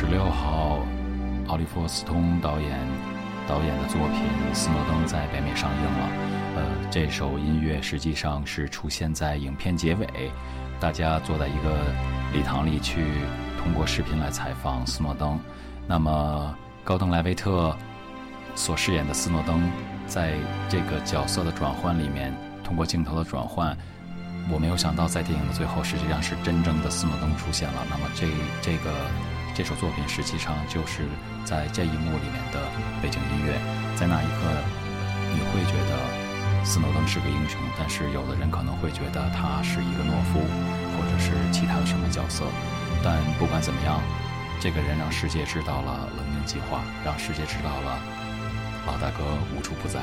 十六号，奥利弗·斯通导演导演的作品《斯诺登》在北美上映了。呃，这首音乐实际上是出现在影片结尾，大家坐在一个礼堂里去通过视频来采访斯诺登。那么，高登·莱维特所饰演的斯诺登，在这个角色的转换里面，通过镜头的转换。我没有想到，在电影的最后，实际上是真正的斯诺登出现了。那么，这这个这首作品实际上就是在这一幕里面的背景音乐。在那一刻，你会觉得斯诺登是个英雄，但是有的人可能会觉得他是一个懦夫，或者是其他的什么角色。但不管怎么样，这个人让世界知道了冷凝计划，让世界知道了老大哥无处不在。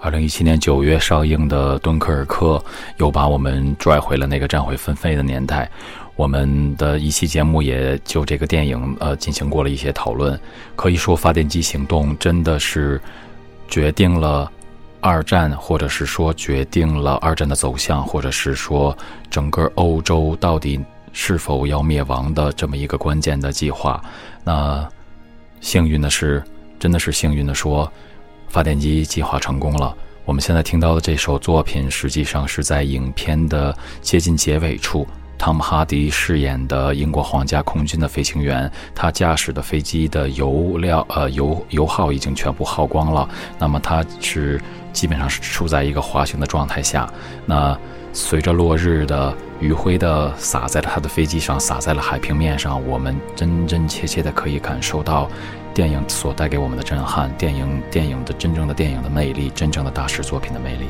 二零一七年九月上映的《敦刻尔克》又把我们拽回了那个战火纷飞的年代。我们的一期节目也就这个电影呃进行过了一些讨论。可以说，发电机行动真的是决定了二战，或者是说决定了二战的走向，或者是说整个欧洲到底是否要灭亡的这么一个关键的计划。那幸运的是，真的是幸运的说。发电机计划成功了。我们现在听到的这首作品，实际上是在影片的接近结尾处，汤姆·哈迪饰演的英国皇家空军的飞行员，他驾驶的飞机的油料呃油油耗已经全部耗光了。那么他是基本上是处在一个滑行的状态下。那随着落日的余晖的洒在了他的飞机上，洒在了海平面上，我们真真切切的可以感受到。电影所带给我们的震撼，电影电影的真正的电影的魅力，真正的大师作品的魅力。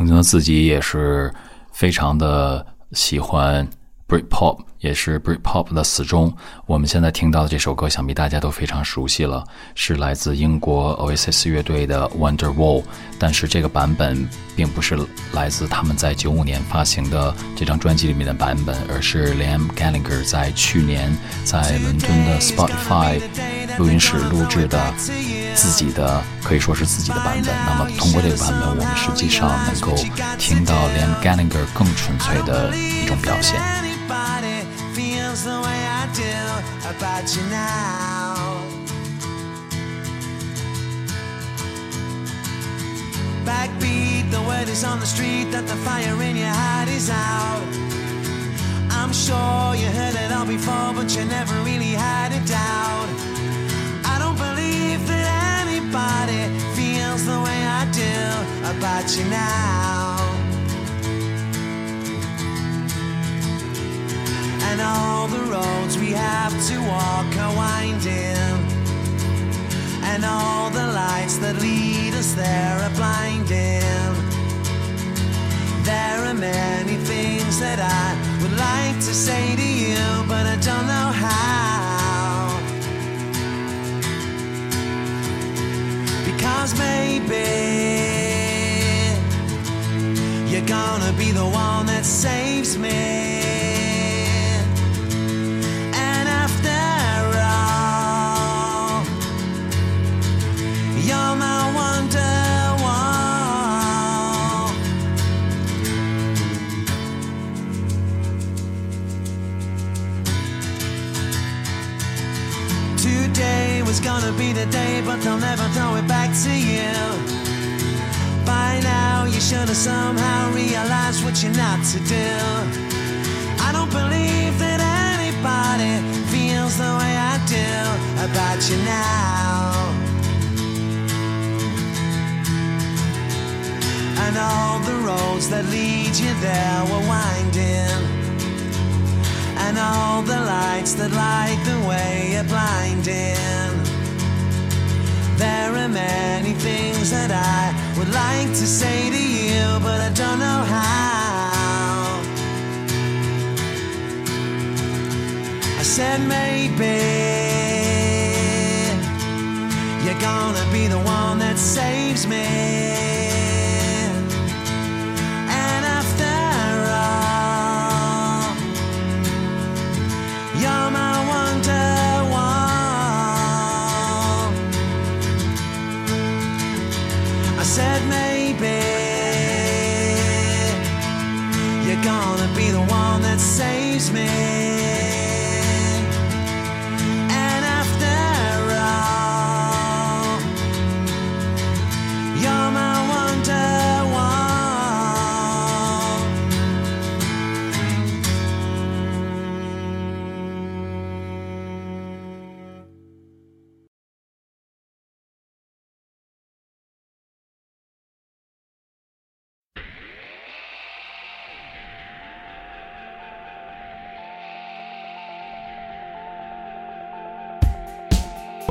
曾经的自己也是非常的喜欢 Britpop，也是 Britpop 的死忠。我们现在听到的这首歌，想必大家都非常熟悉了，是来自英国 Oasis 乐队的 Wonderwall。但是这个版本并不是来自他们在九五年发行的这张专辑里面的版本，而是 Liam Gallagher 在去年在伦敦的 Spotify 录音室录制的。自己的可以说是自己的版本。那么通过这个版本，我们实际上能够听到连 Gallagher 更纯粹的一种表现。Backbeat, the word is on the street that the fire in your heart is out. I'm sure you heard it all before, but you never really had a doubt. About you now. And all the roads we have to walk are winding. And all the lights that lead us there are blinding. There are many things that I would like to say to you, but I don't know how. Cause maybe you're gonna be the one that saves me. And after all, you're my Today was gonna be the day, but they'll never throw it back to you. By now, you should have somehow realized what you're not to do. I don't believe that anybody feels the way I do about you now. And all the roads that lead you there were winding and all the lights that light the way are blinding. There are many things that I would like to say to you, but I don't know how. I said maybe you're gonna be the one that saves me. amaze me.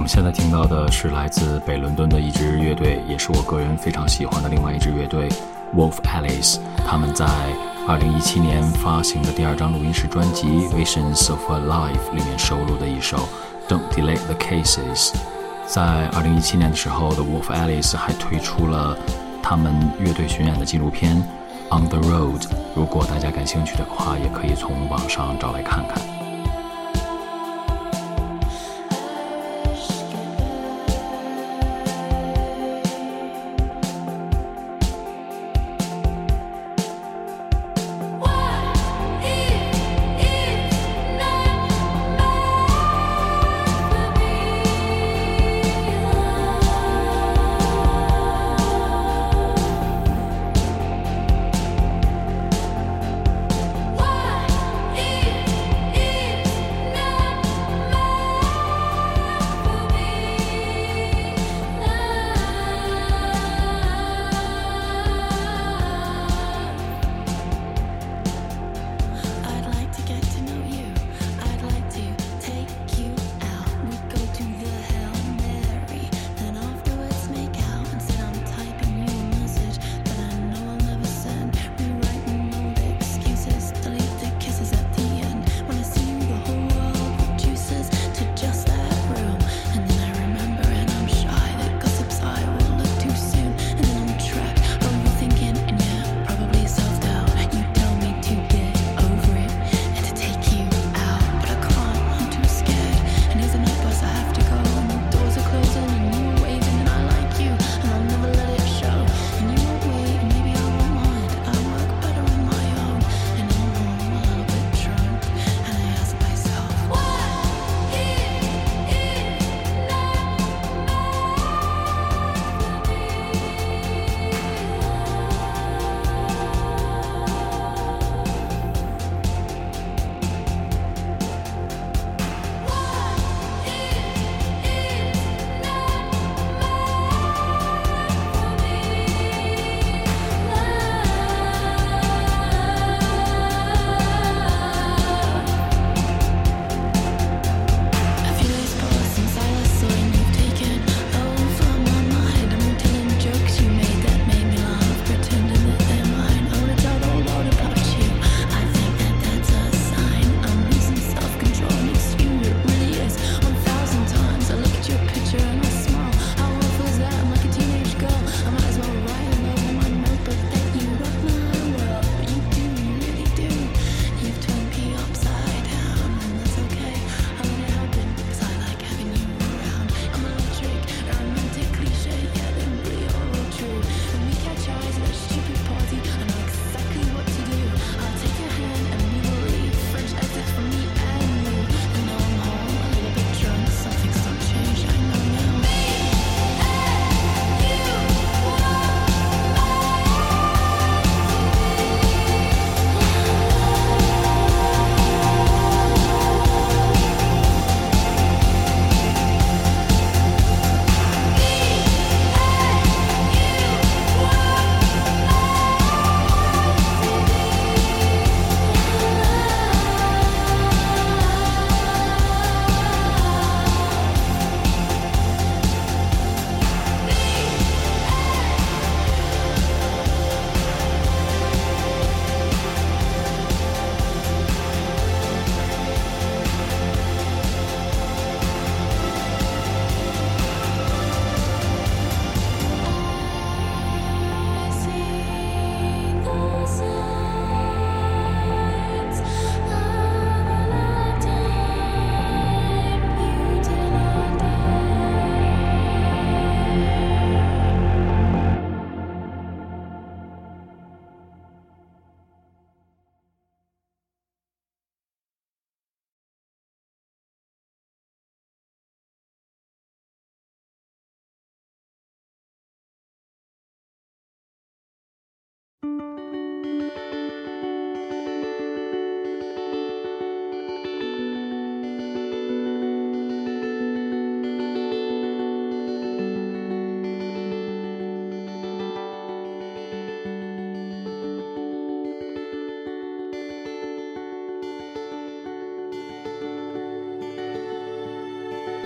现在听到的是来自北伦敦的一支乐队，也是我个人非常喜欢的另外一支乐队，Wolf Alice。他们在2017年发行的第二张录音室专辑《Visions of a Life》里面收录的一首《Don't Delay the Cases》。在2017年的时候的 Wolf Alice 还推出了他们乐队巡演的纪录片《On the Road》，如果大家感兴趣的话，也可以从网上找来看看。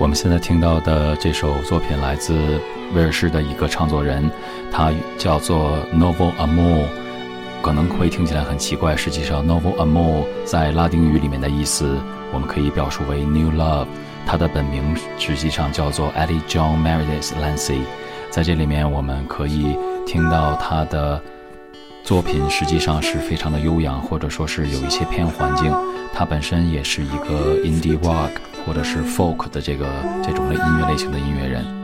我们现在听到的这首作品来自威尔士的一个唱作人，他叫做 Novo Amor，可能会听起来很奇怪，实际上 Novo Amor 在拉丁语里面的意思，我们可以表述为 New Love。他的本名实际上叫做 Eddie John Meredith Lancy 在这里面我们可以听到他的作品实际上是非常的悠扬，或者说是有一些偏环境。他本身也是一个 indie rock。或者是 folk 的这个这种类音乐类型的音乐人。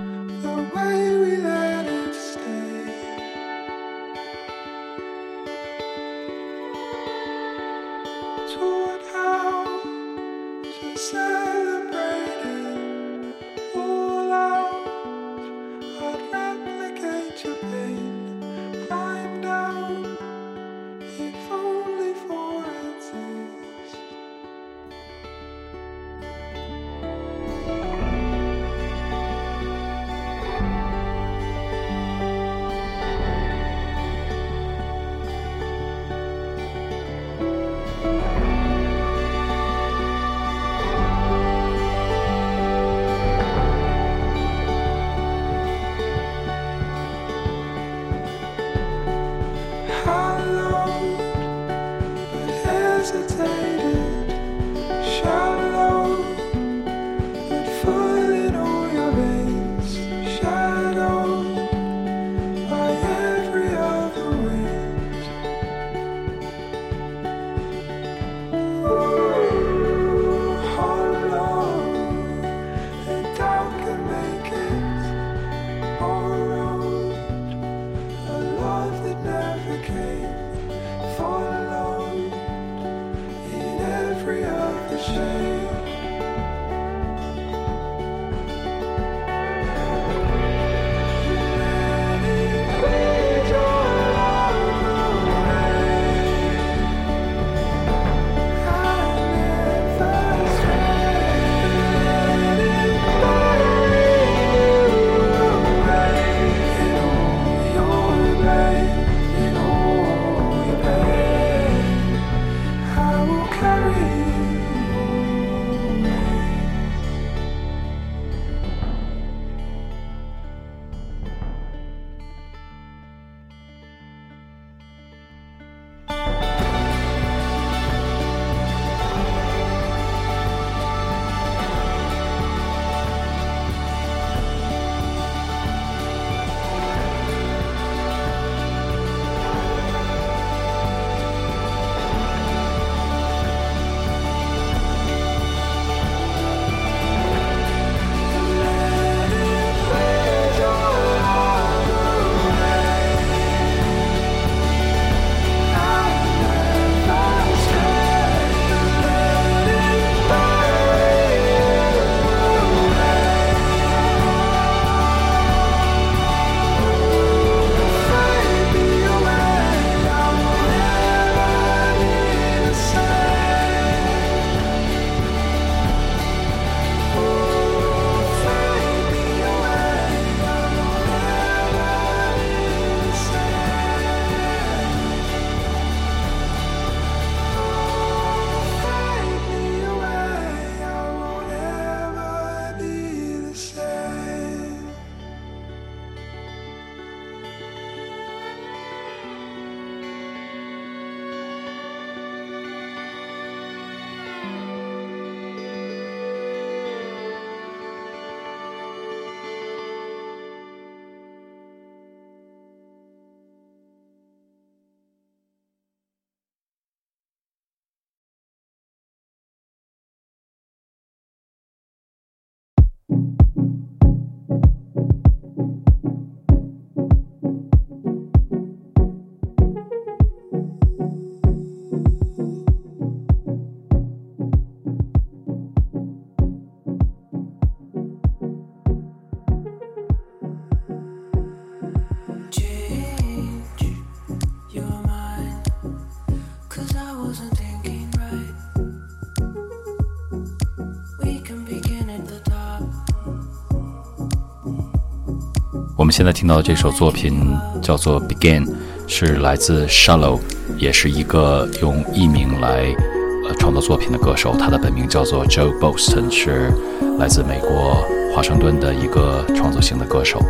们现在听到的这首作品叫做《Begin》，是来自 Shallow，也是一个用艺名来呃创作作品的歌手，他的本名叫做 Joe Boston，是来自美国华盛顿的一个创作型的歌手。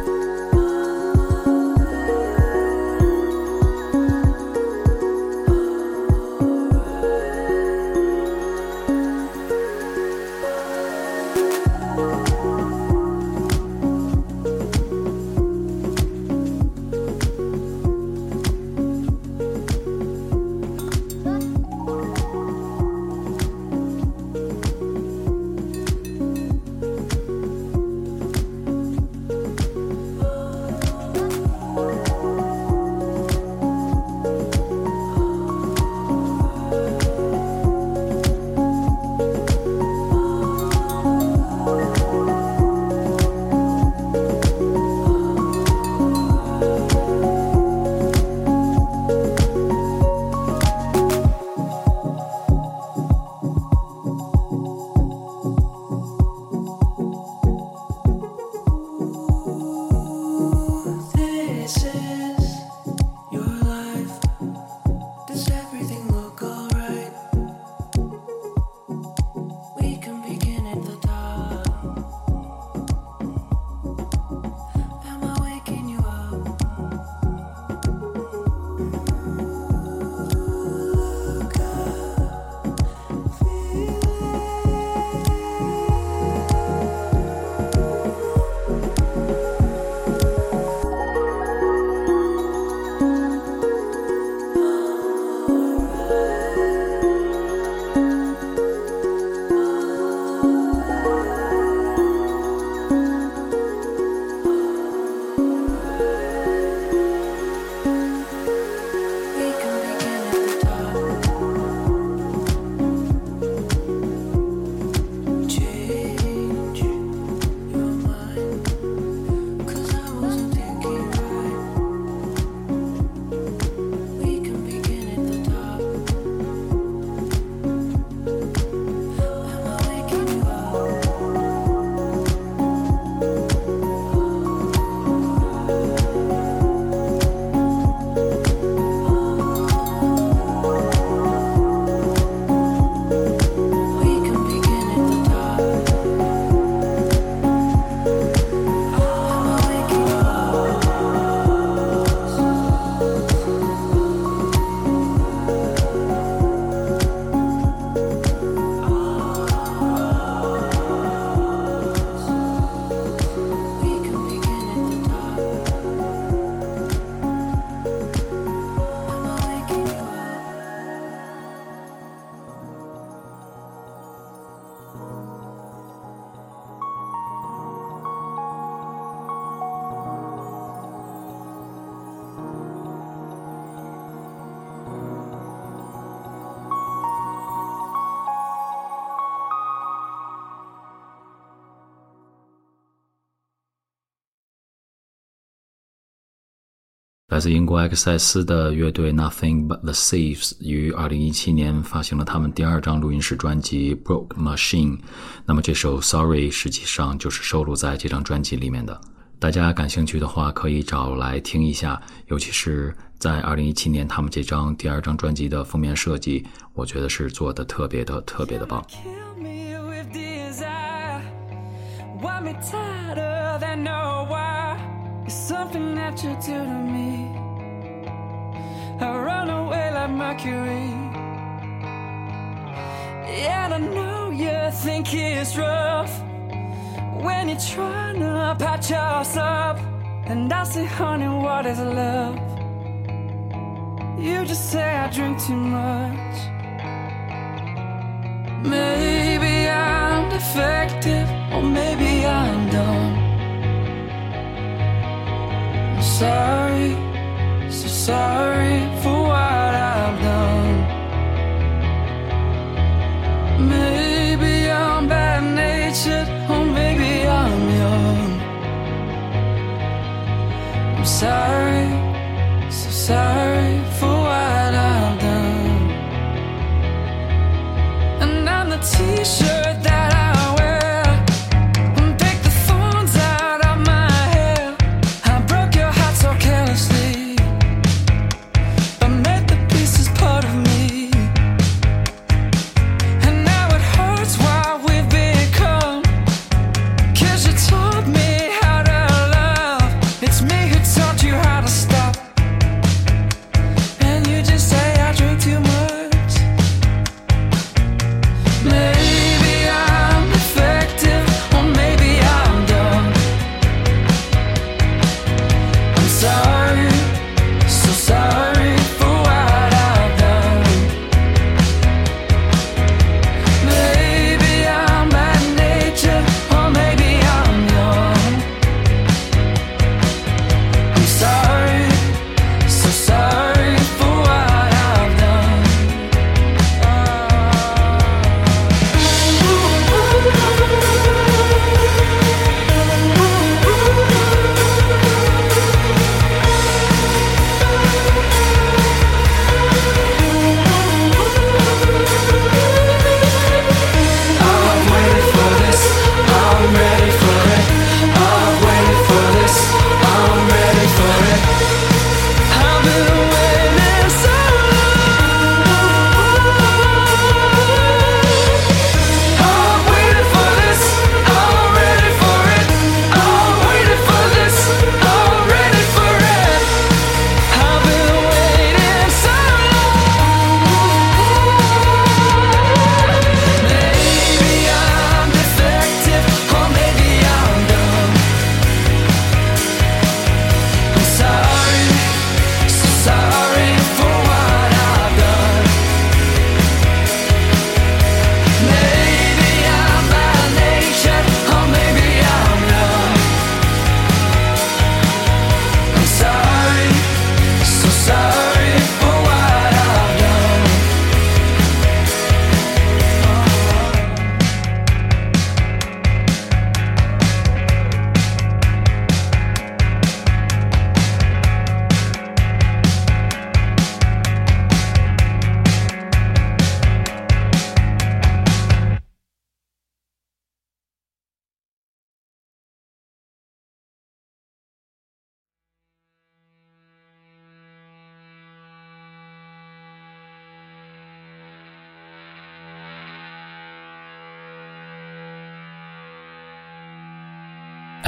来自英国埃克塞斯的乐队 Nothing But The Thieves 于二零一七年发行了他们第二张录音室专辑《Broke Machine》。那么这首《Sorry》实际上就是收录在这张专辑里面的。大家感兴趣的话，可以找来听一下。尤其是在二零一七年他们这张第二张专辑的封面设计，我觉得是做的特别的特别的棒。Something that you do to me. I run away like Mercury. And I know you think it's rough when you're trying to patch us up. And I say, honey, what is love? You just say I drink too much. Maybe I'm defective, or maybe I'm dumb sorry, so sorry for what I've done. Maybe I'm bad natured, or maybe I'm young. I'm sorry, so sorry for what I've done. And I'm the t shirt that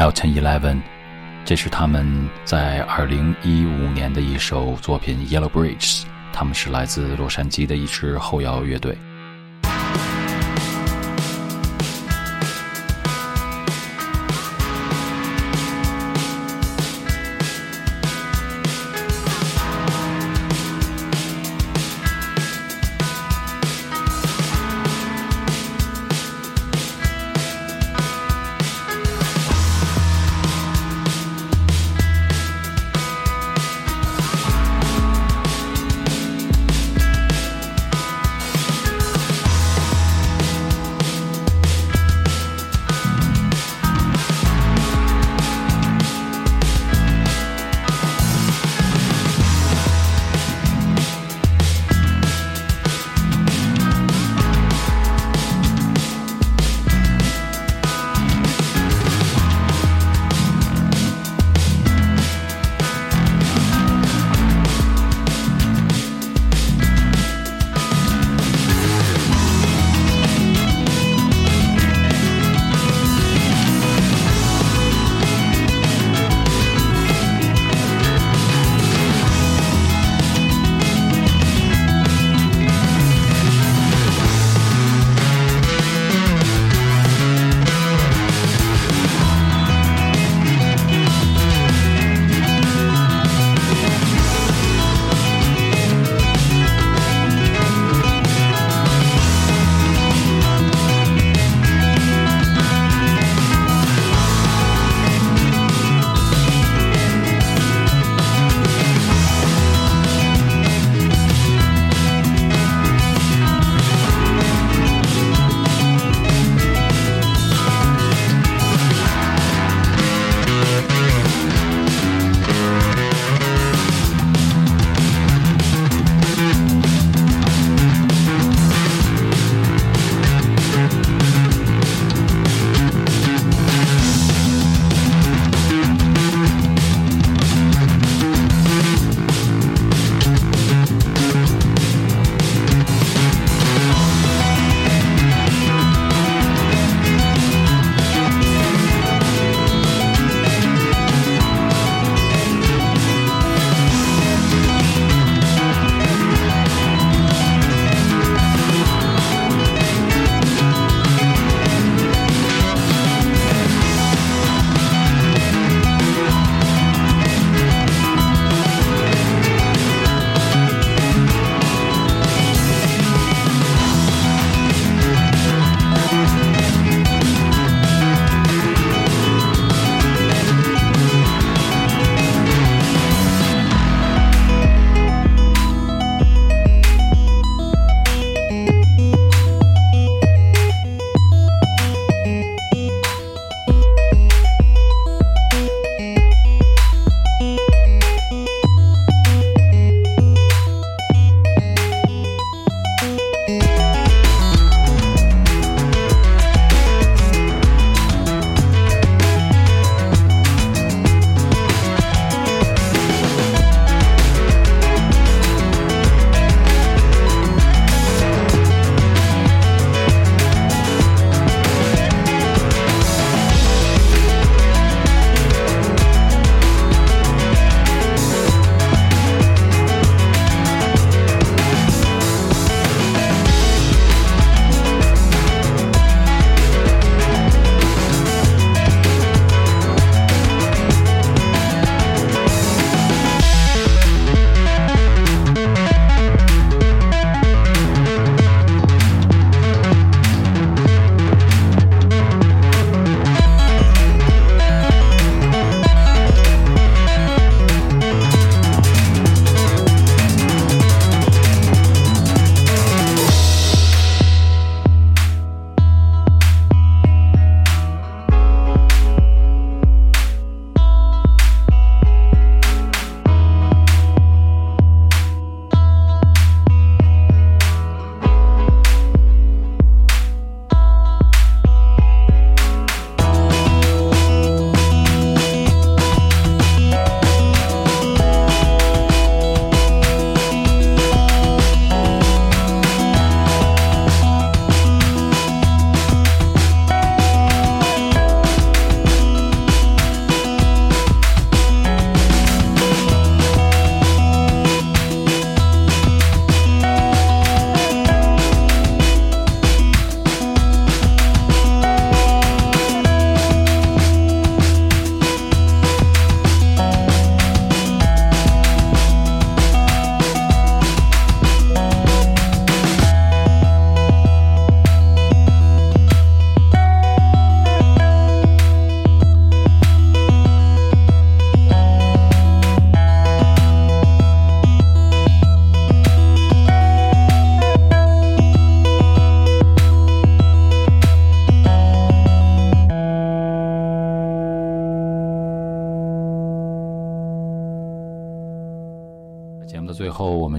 Elton Eleven，这是他们在二零一五年的一首作品《Yellow Bridges》，他们是来自洛杉矶的一支后摇乐队。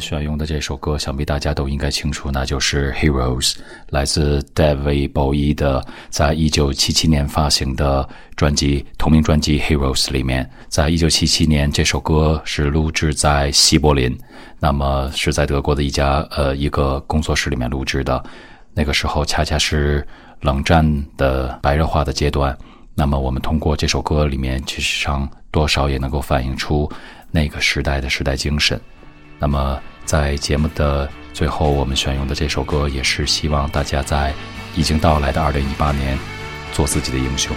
选用的这首歌，想必大家都应该清楚，那就是《Heroes》，来自 David Bowie 的，在一九七七年发行的专辑同名专辑《Heroes》里面。在一九七七年，这首歌是录制在西柏林，那么是在德国的一家呃一个工作室里面录制的。那个时候恰恰是冷战的白热化的阶段，那么我们通过这首歌里面，其实上多少也能够反映出那个时代的时代精神。那么，在节目的最后，我们选用的这首歌，也是希望大家在已经到来的二零一八年，做自己的英雄。